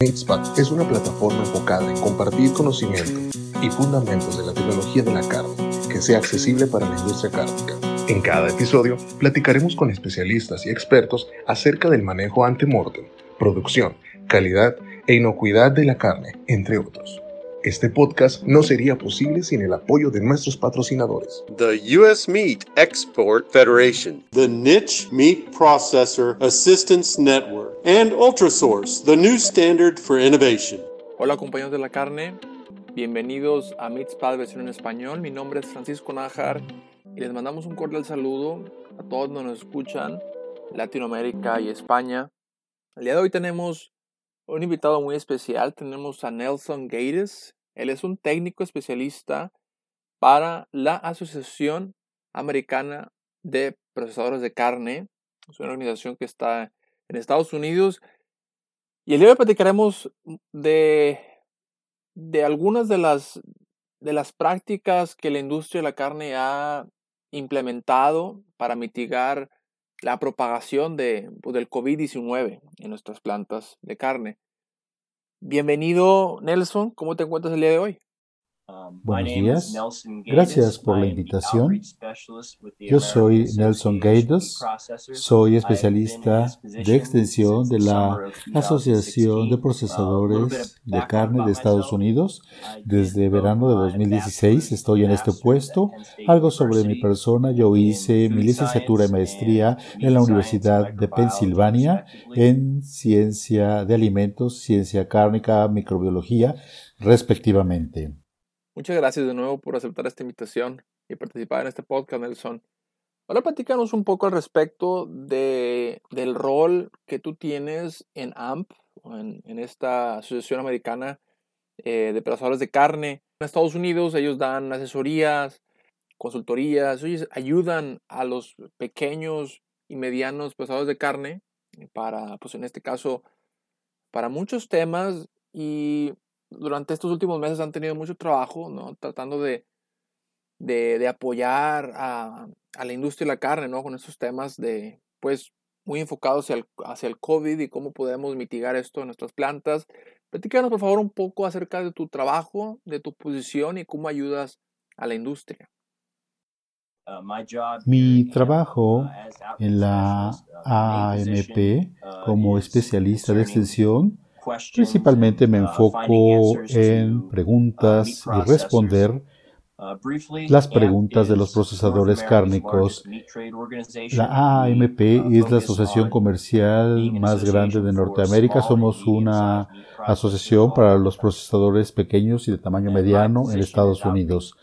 MateSpot es una plataforma enfocada en compartir conocimiento y fundamentos de la tecnología de la carne que sea accesible para la industria cárnica. En cada episodio platicaremos con especialistas y expertos acerca del manejo ante-mortem, producción, calidad e inocuidad de la carne, entre otros. Este podcast no sería posible sin el apoyo de nuestros patrocinadores. The U.S. Meat Export Federation, the Niche Meat Processor Assistance Network, and Ultrasource, the new standard for innovation. Hola compañeros de la carne, bienvenidos a Meatspad versión en español. Mi nombre es Francisco Nájar y les mandamos un cordial saludo a todos los que nos escuchan, Latinoamérica y España. El día de hoy tenemos un invitado muy especial. Tenemos a Nelson Gates. Él es un técnico especialista para la Asociación Americana de Procesadores de Carne. Es una organización que está en Estados Unidos. Y el día de hoy platicaremos de, de algunas de las, de las prácticas que la industria de la carne ha implementado para mitigar la propagación de, pues, del COVID-19 en nuestras plantas de carne. Bienvenido, Nelson. ¿Cómo te encuentras el día de hoy? Um, Buenos días. Gracias por la invitación. Yo soy Nelson Gaidos. Soy especialista de extensión de la Asociación de uh, Procesadores de Carne de Estados Unidos. Desde verano de 2016 estoy en este puesto. Algo sobre mi persona. Yo hice mi licenciatura y maestría en la Universidad de Pensilvania en ciencia de alimentos, ciencia cárnica, microbiología, respectivamente. Muchas gracias de nuevo por aceptar esta invitación y participar en este podcast, Nelson. Ahora platícanos un poco al respecto de, del rol que tú tienes en AMP, en, en esta Asociación Americana eh, de Procesadores de Carne. En Estados Unidos ellos dan asesorías, consultorías, ellos ayudan a los pequeños y medianos procesadores de carne para, pues en este caso, para muchos temas y durante estos últimos meses han tenido mucho trabajo, ¿no? Tratando de, de, de apoyar a, a, la industria de la carne, ¿no? Con estos temas de, pues, muy enfocados hacia el, hacia el COVID y cómo podemos mitigar esto en nuestras plantas. Platícanos, por favor, un poco acerca de tu trabajo, de tu posición y cómo ayudas a la industria. Uh, Mi trabajo uh, en la AMP como uh, especialista de extensión Principalmente me enfoco en preguntas y responder las preguntas de los procesadores cárnicos. La AMP es la asociación comercial más grande de Norteamérica. Somos una asociación para los procesadores pequeños y de tamaño mediano en Estados Unidos.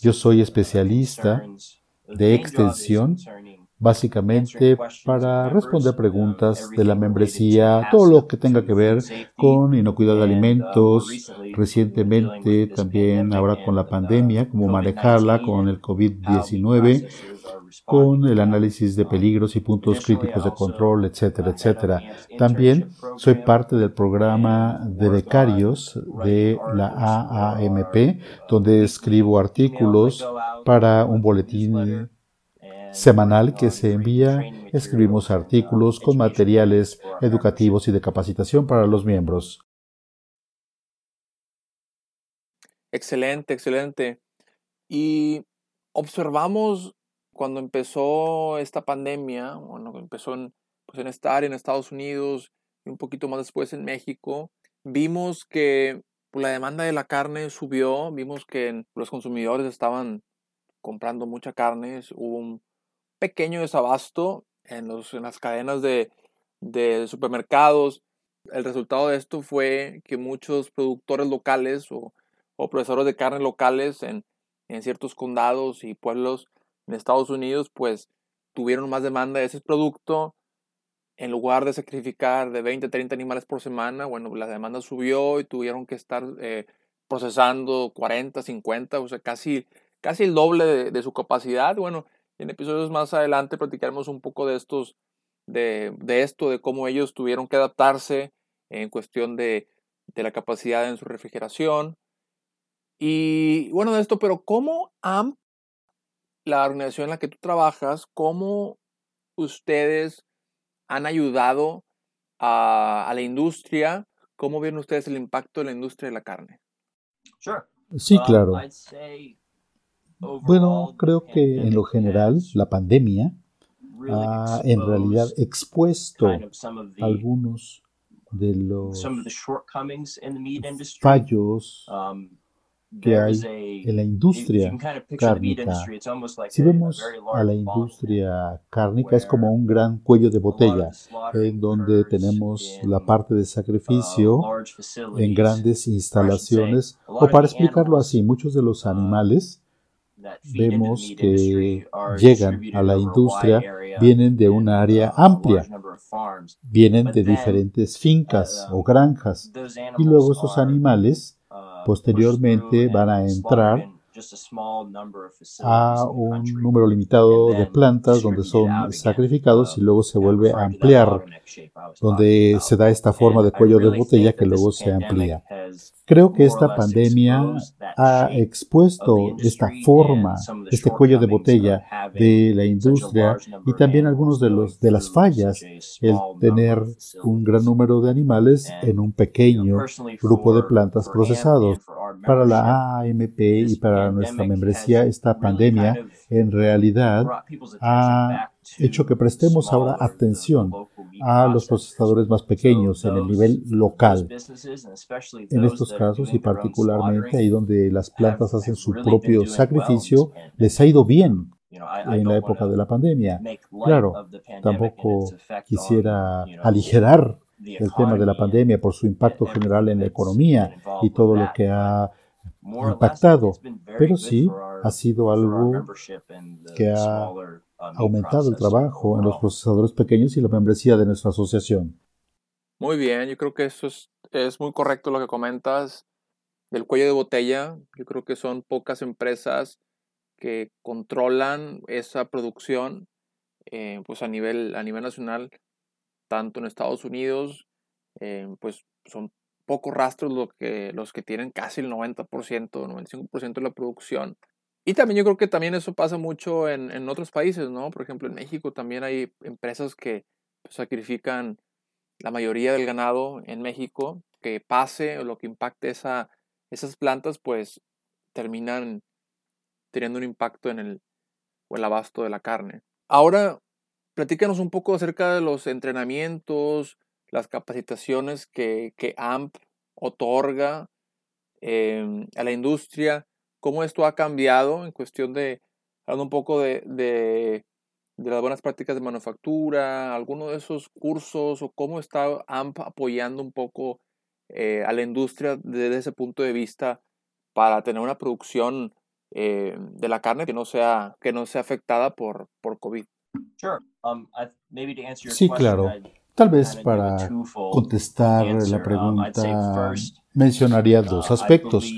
Yo soy especialista de extensión básicamente para responder preguntas de la membresía, todo lo que tenga que ver con inocuidad de alimentos, recientemente también ahora con la pandemia, cómo manejarla con el COVID-19, con el análisis de peligros y puntos críticos de control, etcétera, etcétera. También soy parte del programa de becarios de la AAMP, donde escribo artículos para un boletín semanal que se envía, escribimos artículos con materiales educativos y de capacitación para los miembros. Excelente, excelente. Y observamos cuando empezó esta pandemia, bueno, empezó en, pues en estar en Estados Unidos y un poquito más después en México, vimos que pues, la demanda de la carne subió, vimos que los consumidores estaban comprando mucha carne, hubo un, pequeño desabasto en, los, en las cadenas de, supermercados. El resultado de esto fue que muchos productores locales o, o procesadores de carne locales en, en, ciertos condados y pueblos en Estados Unidos, pues tuvieron más demanda de ese producto. En lugar de sacrificar de 20 a 30 animales por semana, bueno, la demanda subió y tuvieron que estar eh, procesando 40, 50, o sea, casi, casi el doble de, de su capacidad. Bueno, en episodios más adelante platicaremos un poco de estos, de, esto, de cómo ellos tuvieron que adaptarse en cuestión de, de la capacidad en su refrigeración. Y bueno, de esto, pero ¿cómo AMP, la organización en la que tú trabajas, cómo ustedes han ayudado a, a la industria ¿Cómo ven ustedes el impacto de la industria de la carne? Sí, claro. Bueno, creo que en lo general la pandemia ha en realidad expuesto algunos de los fallos que hay en la industria cárnica. Si vemos a la industria cárnica es como un gran cuello de botella, en donde tenemos la parte de sacrificio en grandes instalaciones, o para explicarlo así, muchos de los animales vemos que llegan a la industria vienen de un área amplia, vienen de diferentes fincas o granjas. y luego esos animales posteriormente van a entrar a un número limitado de plantas donde son sacrificados y luego se vuelve a ampliar, donde se da esta forma de cuello de botella que luego se amplía. Creo que esta pandemia ha expuesto esta forma, este cuello de botella de la industria y también algunos de los de las fallas, el tener un gran número de animales en un pequeño grupo de plantas procesados. Para la AMP y para nuestra membresía, esta pandemia en realidad ha hecho que prestemos ahora atención a los procesadores más pequeños en el nivel local. En estos casos y particularmente ahí donde las plantas hacen su propio sacrificio, les ha ido bien en la época de la pandemia. Claro, tampoco quisiera aligerar el tema de la pandemia por su impacto general en la economía y todo lo que ha impactado, pero sí ha sido algo que ha aumentado el trabajo en los procesadores pequeños y la membresía de nuestra asociación. Muy bien, yo creo que eso es, es muy correcto lo que comentas del cuello de botella. Yo creo que son pocas empresas que controlan esa producción eh, pues a nivel, a nivel nacional, tanto en Estados Unidos, eh, pues son pocos rastros lo que, los que tienen casi el 90%, 95% de la producción. Y también yo creo que también eso pasa mucho en, en otros países, ¿no? Por ejemplo, en México también hay empresas que pues, sacrifican la mayoría del ganado en México, que pase o lo que impacte esa, esas plantas, pues terminan teniendo un impacto en el, o el abasto de la carne. Ahora, platícanos un poco acerca de los entrenamientos, las capacitaciones que, que AMP otorga em, a la industria cómo esto ha cambiado en cuestión de, hablando un poco de, de, las buenas prácticas de manufactura, alguno de esos cursos o cómo está AMP apoyando un poco eh, a la industria desde ese punto de vista para tener una producción eh, de la carne que no sea, que no sea afectada por, por COVID. Um, sí, claro. Tal vez para contestar la pregunta mencionaría dos uh, aspectos.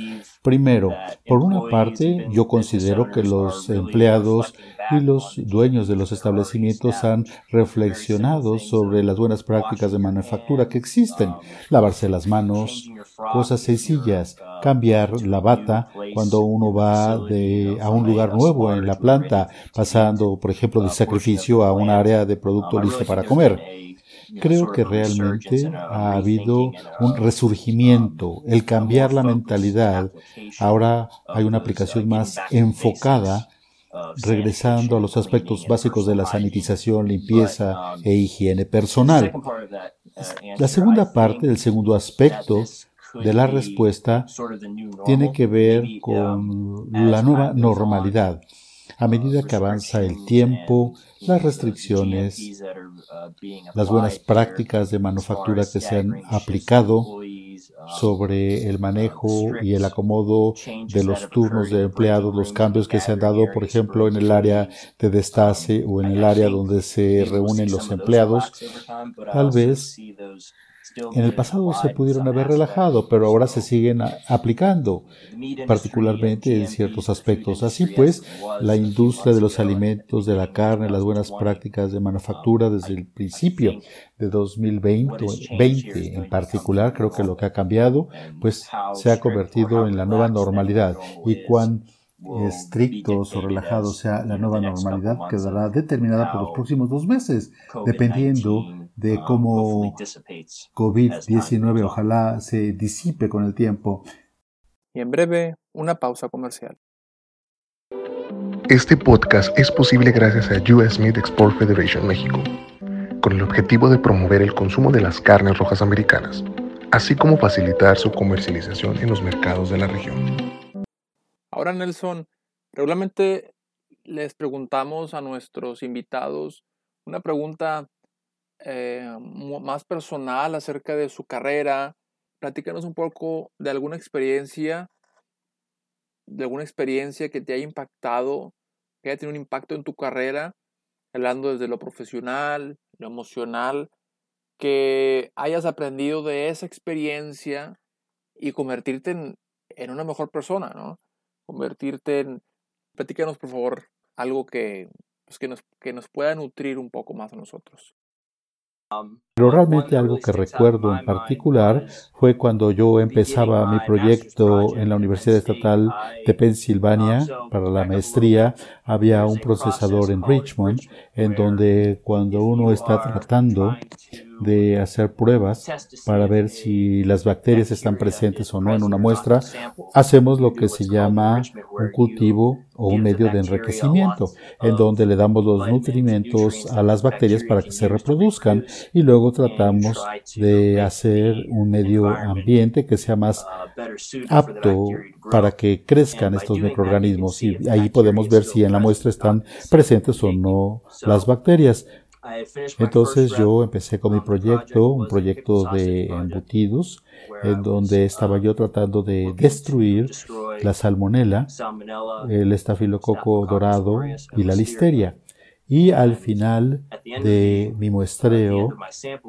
Primero, por una parte, yo considero que los empleados y los dueños de los establecimientos han reflexionado sobre las buenas prácticas de manufactura que existen. Um, Lavarse las manos, cosas sencillas, uh, cambiar la bata cuando uno va de, a un lugar nuevo en la planta, pasando, por ejemplo, de uh, sacrificio a un área de producto um, listo para comer. Creo que realmente ha habido un resurgimiento, el cambiar la mentalidad. Ahora hay una aplicación más enfocada regresando a los aspectos básicos de la sanitización, limpieza e higiene personal. La segunda parte, el segundo aspecto de la respuesta tiene que ver con la nueva normalidad. A medida que avanza el tiempo, las restricciones, las buenas prácticas de manufactura que se han aplicado sobre el manejo y el acomodo de los turnos de empleados, los cambios que se han dado, por ejemplo, en el área de destace o en el área donde se reúnen los empleados, tal vez en el pasado se pudieron haber relajado, pero ahora se siguen aplicando, particularmente en ciertos aspectos. Así pues, la industria de los alimentos, de la carne, las buenas prácticas de manufactura desde el principio de 2020 en particular, creo que lo que ha cambiado, pues se ha convertido en la nueva normalidad. Y cuán estrictos o relajados sea la nueva normalidad quedará determinada por los próximos dos meses, dependiendo de cómo COVID-19 ojalá se disipe con el tiempo. Y en breve, una pausa comercial. Este podcast es posible gracias a US Meat Export Federation México, con el objetivo de promover el consumo de las carnes rojas americanas, así como facilitar su comercialización en los mercados de la región. Ahora, Nelson, regularmente les preguntamos a nuestros invitados una pregunta eh, más personal acerca de su carrera. Platícanos un poco de alguna experiencia, de alguna experiencia que te haya impactado, que haya tenido un impacto en tu carrera, hablando desde lo profesional, lo emocional, que hayas aprendido de esa experiencia y convertirte en, una mejor persona, ¿no? Convertirte en... Platícanos, por favor, algo que, pues, que, nos, que nos pueda nutrir un poco más a nosotros. Um, Pero realmente algo que recuerdo en particular fue cuando yo empezaba mi proyecto en la Universidad Estatal de Pensilvania para la maestría. Había un procesador en Richmond en donde cuando uno está tratando de hacer pruebas para ver si las bacterias están presentes o no en una muestra, hacemos lo que se llama un cultivo o un medio de enriquecimiento, en donde le damos los nutrimentos a las bacterias para que se reproduzcan y luego tratamos de hacer un medio ambiente que sea más apto para que crezcan estos microorganismos y ahí podemos ver si en la muestra están presentes o no las bacterias. Entonces yo empecé con mi proyecto, un proyecto de embutidos, en donde estaba yo tratando de destruir la salmonela, el estafilococo dorado y la listeria. Y al final de mi muestreo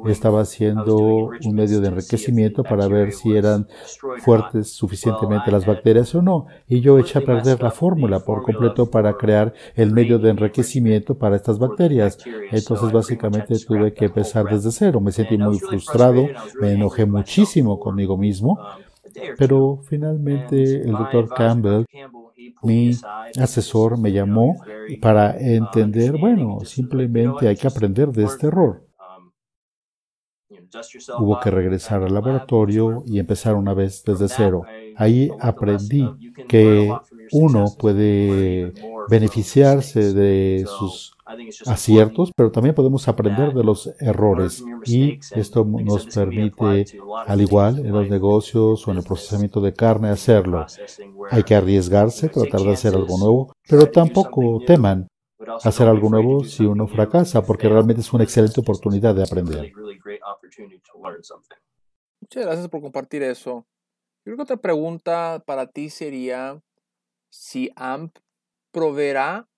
estaba haciendo un medio de enriquecimiento para ver si eran fuertes suficientemente las bacterias o no. Y yo eché a perder la fórmula por completo para crear el medio de enriquecimiento para estas bacterias. Entonces básicamente tuve que empezar desde cero. Me sentí muy frustrado, me enojé muchísimo conmigo mismo. Pero finalmente el doctor Campbell mi asesor me llamó para entender, bueno, simplemente hay que aprender de este error. Hubo que regresar al laboratorio y empezar una vez desde cero. Ahí aprendí que uno puede beneficiarse de sus aciertos, pero también podemos aprender de los errores y esto nos permite, al igual en los negocios o en el procesamiento de carne, hacerlo. Hay que arriesgarse, tratar de hacer algo nuevo, pero tampoco teman hacer algo nuevo si uno fracasa, porque realmente es una excelente oportunidad de aprender. Muchas gracias por compartir eso. Yo creo que otra pregunta para ti sería si AMP proveerá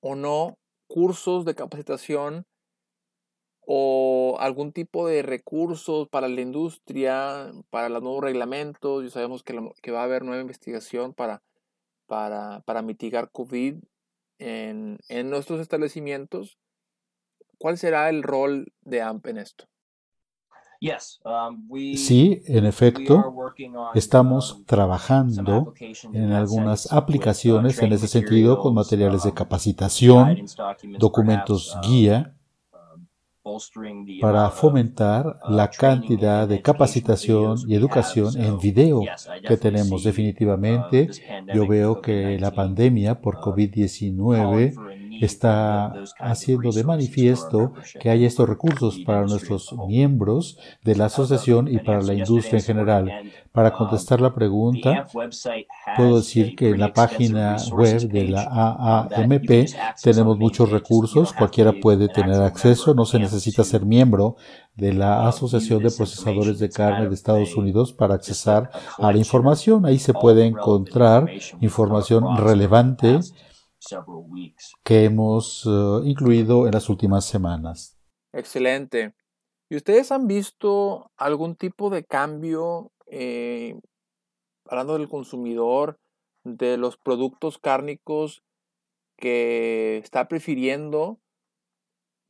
o no cursos de capacitación o algún tipo de recursos para la industria, para los nuevos reglamentos. Ya sabemos que, va a haber nueva investigación para, para, para mitigar COVID en, en, nuestros establecimientos. ¿Cuál será el rol de AMP en esto? Um, sí, en efecto, estamos um, trabajando en algunas aplicaciones en ese sentido con materiales de um, capacitación, documentos guía, para fomentar uh, la cantidad de capacitación y educación en video que tenemos. Uh, Definitivamente, yo veo que la pandemia por uh, COVID-19 está haciendo de manifiesto que hay estos recursos para nuestros miembros de la asociación y para la industria en general. Para contestar la pregunta, puedo decir que en la página web de la AAMP tenemos muchos recursos, cualquiera puede tener acceso, no se necesita ser miembro de la Asociación de Procesadores de Carne de Estados Unidos para accesar a la información. Ahí se puede encontrar información relevante que hemos uh, incluido en las últimas semanas. Excelente. ¿Y ustedes han visto algún tipo de cambio, eh, hablando del consumidor, de los productos cárnicos que está prefiriendo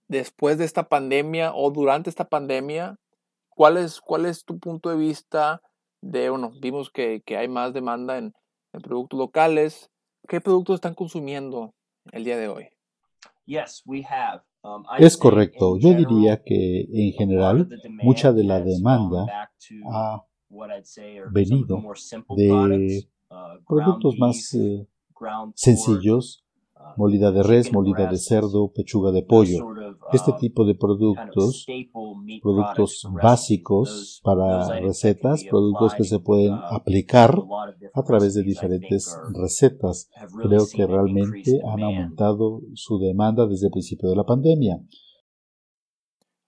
después de esta pandemia o durante esta pandemia? ¿Cuál es, cuál es tu punto de vista de, bueno, vimos que, que hay más demanda en, en productos locales, ¿Qué productos están consumiendo el día de hoy? Es correcto. Yo diría que en general mucha de la demanda ha venido de productos más eh, sencillos molida de res, molida de cerdo, pechuga de pollo. Este tipo de productos, productos básicos para recetas, productos que se pueden aplicar a través de diferentes recetas. Creo que realmente han aumentado su demanda desde el principio de la pandemia.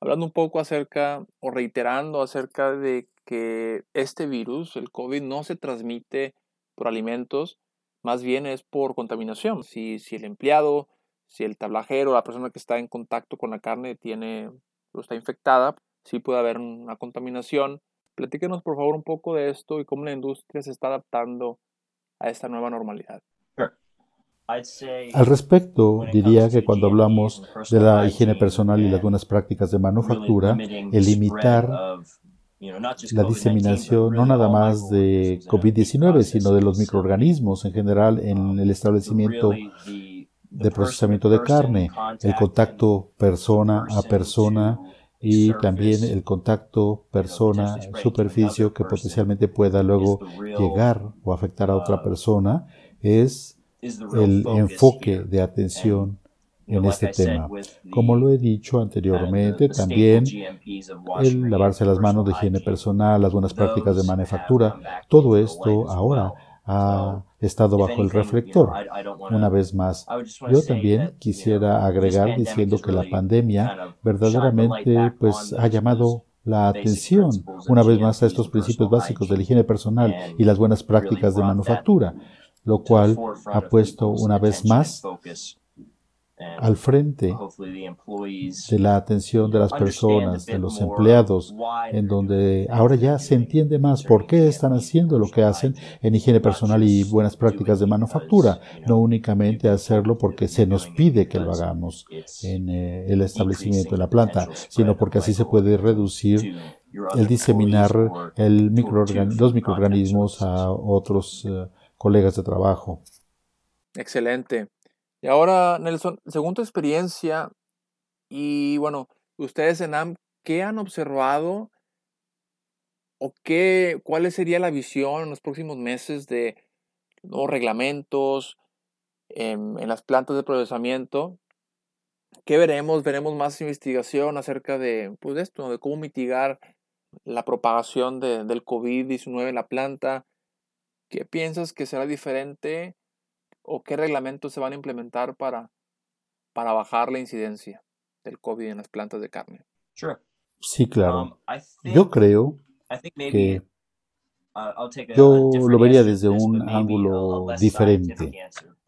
Hablando un poco acerca o reiterando acerca de que este virus, el COVID, no se transmite por alimentos, más bien es por contaminación. Si, si el empleado, si el tablajero, la persona que está en contacto con la carne tiene, lo está infectada, sí puede haber una contaminación. Platíquenos por favor un poco de esto y cómo la industria se está adaptando a esta nueva normalidad. Al respecto, diría que cuando hablamos de la higiene personal y las buenas prácticas de manufactura, el limitar la diseminación no nada más de COVID-19, sino de los microorganismos en general en el establecimiento de procesamiento de carne, el contacto persona a persona y también el contacto persona-superficie que potencialmente pueda luego llegar o afectar a otra persona es el enfoque de atención en este tema. Como lo he dicho anteriormente, también el lavarse las manos de higiene personal, las buenas prácticas de manufactura, todo esto ahora ha estado bajo el reflector. Una vez más, yo también quisiera agregar diciendo que la pandemia verdaderamente pues ha llamado la atención una vez más a estos principios básicos de la higiene personal y las buenas prácticas de manufactura, lo cual ha puesto una vez más al frente de la atención de las personas, de los empleados, en donde ahora ya se entiende más por qué están haciendo lo que hacen en higiene personal y buenas prácticas de manufactura, no únicamente hacerlo porque se nos pide que lo hagamos en eh, el establecimiento de la planta, sino porque así se puede reducir el diseminar el los microorganismos a otros eh, colegas de trabajo. Excelente. Y ahora, Nelson, según tu experiencia, y bueno, ustedes en AM, ¿qué han observado o qué, cuál sería la visión en los próximos meses de nuevos reglamentos en, en las plantas de procesamiento? ¿Qué veremos? Veremos más investigación acerca de, pues, esto, de cómo mitigar la propagación de, del COVID-19 en la planta. ¿Qué piensas que será diferente o qué reglamentos se van a implementar para, para bajar la incidencia del COVID en las plantas de carne? Sí, claro. Um, yo creo que yo lo vería desde un ángulo diferente.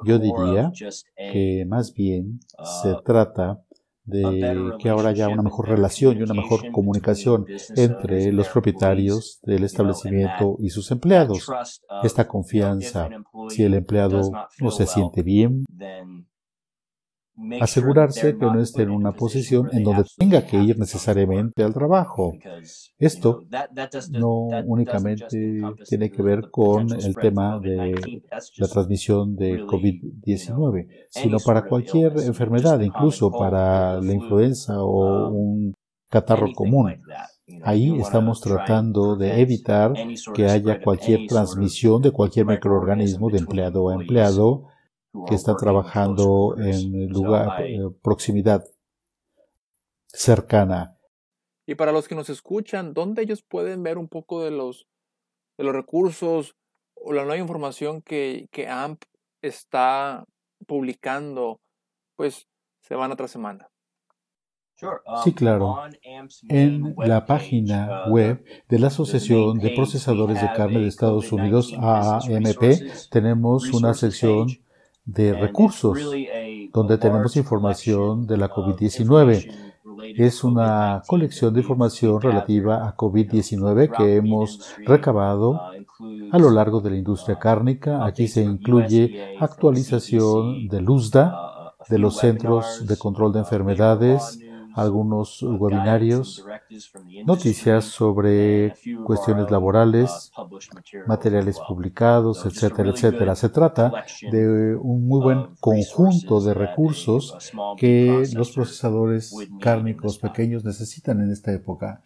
Yo diría que más bien se uh, trata de que ahora haya una mejor relación y una mejor comunicación entre los propietarios del establecimiento y sus empleados. Esta confianza, si el empleado no se siente bien, asegurarse que no esté en una posición en donde tenga que ir necesariamente al trabajo. Esto no únicamente tiene que ver con el tema de la transmisión de COVID-19, sino para cualquier enfermedad, incluso para la influenza o un catarro común. Ahí estamos tratando de evitar que haya cualquier transmisión de cualquier microorganismo de empleado a empleado que está trabajando en lugar, eh, proximidad cercana. Y para los que nos escuchan, ¿dónde ellos pueden ver un poco de los, de los recursos o la nueva información que, que AMP está publicando, pues, semana tras semana? Sí, um, claro. En la página uh, web de la Asociación de Procesadores de Carne de Estados Unidos, AAMP, tenemos una sección de recursos, donde tenemos información de la COVID-19. Es una colección de información relativa a COVID-19 que hemos recabado a lo largo de la industria cárnica. Aquí se incluye actualización del USDA, de los Centros de Control de Enfermedades, algunos webinarios, noticias sobre cuestiones laborales, materiales publicados, etcétera, etcétera. Se trata de un muy buen conjunto de recursos que los procesadores cárnicos pequeños necesitan en esta época.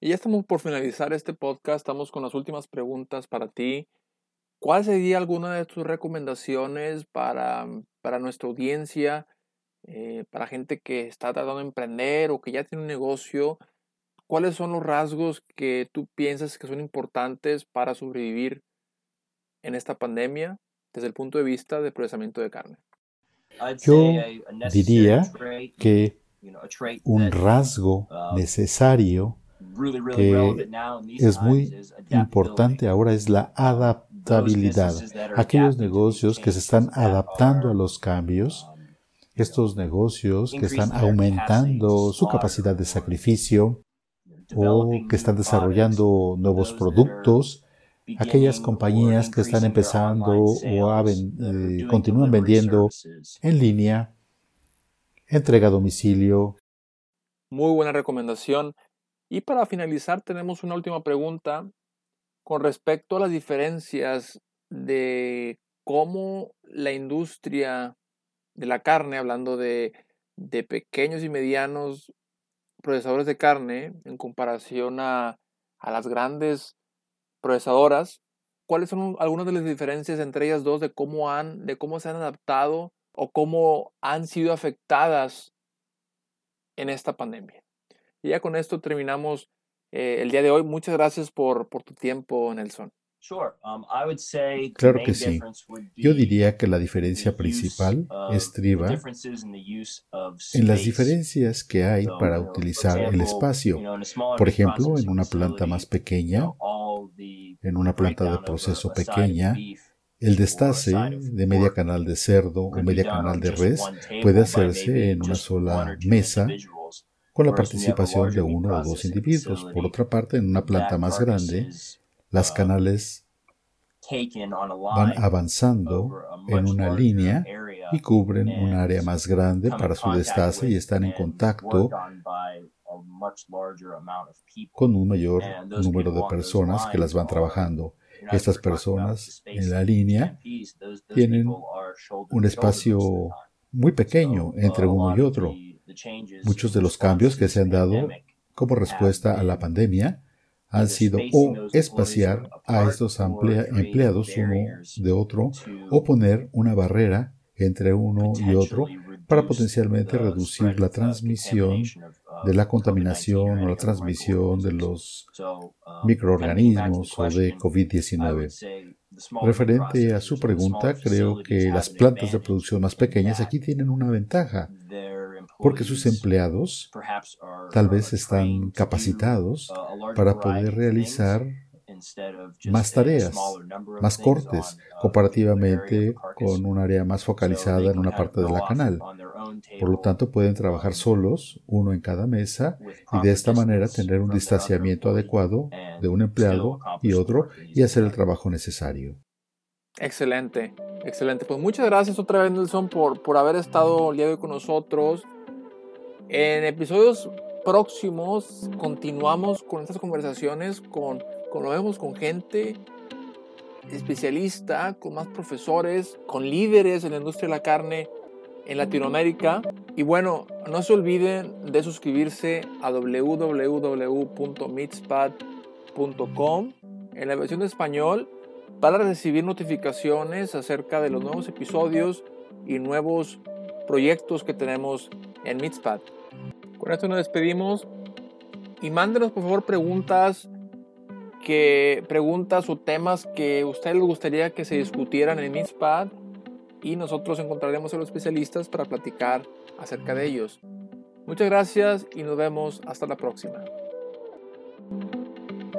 Y ya estamos por finalizar este podcast, estamos con las últimas preguntas para ti. ¿Cuál sería alguna de tus recomendaciones para, para nuestra audiencia, eh, para gente que está tratando de emprender o que ya tiene un negocio? ¿Cuáles son los rasgos que tú piensas que son importantes para sobrevivir en esta pandemia desde el punto de vista del procesamiento de carne? Yo diría que un rasgo um, necesario que es muy importante ahora es la adaptabilidad. Aquellos negocios que se están adaptando a los cambios, um, estos negocios que están aumentando su capacidad de sacrificio o que están desarrollando nuevos productos, aquellas compañías que están empezando o eh, continúan vendiendo en línea, entrega a domicilio. Muy buena recomendación. Y para finalizar tenemos una última pregunta con respecto a las diferencias de cómo la industria de la carne, hablando de, de pequeños y medianos procesadores de carne en comparación a, a las grandes procesadoras, ¿cuáles son algunas de las diferencias entre ellas dos de cómo han, de cómo se han adaptado o cómo han sido afectadas en esta pandemia? Y ya con esto terminamos eh, el día de hoy. Muchas gracias por, por tu tiempo, Nelson. Um, claro que sí. Yo diría que la diferencia principal estriba en las diferencias que hay para utilizar el espacio. Por ejemplo, en una planta más pequeña, en una planta de proceso pequeña, el destace de media canal de cerdo o media canal de res puede hacerse en una sola mesa con la participación de uno o dos individuos. Por otra parte, en una planta más grande, las canales van avanzando en una línea y cubren un área más grande para su destace y están en contacto con un mayor número de personas que las van trabajando. Estas personas en la línea tienen un espacio muy pequeño entre uno y otro. Muchos de los cambios que se han dado como respuesta a la pandemia han sido o espaciar a estos empleados uno de otro o poner una barrera entre uno y otro para potencialmente reducir la transmisión de la contaminación o la transmisión de los microorganismos o de COVID-19. Referente a su pregunta, creo que las plantas de producción más pequeñas aquí tienen una ventaja porque sus empleados tal vez están capacitados para poder realizar más tareas, más cortes, comparativamente con un área más focalizada en una parte de la canal. Por lo tanto, pueden trabajar solos, uno en cada mesa, y de esta manera tener un distanciamiento adecuado de un empleado y otro y hacer el trabajo necesario. Excelente, excelente. Pues muchas gracias otra vez, Nelson, por, por haber estado el día de hoy con nosotros. En episodios próximos continuamos con estas conversaciones, con, con lo vemos con gente especialista, con más profesores, con líderes en la industria de la carne en Latinoamérica. Y bueno, no se olviden de suscribirse a www.mitspad.com en la versión de español para recibir notificaciones acerca de los nuevos episodios y nuevos proyectos que tenemos en Mitspad. Con esto nos despedimos y mándenos por favor preguntas que preguntas o temas que a ustedes les gustaría que se discutieran en Mitspad y nosotros encontraremos a los especialistas para platicar acerca de ellos. Muchas gracias y nos vemos hasta la próxima.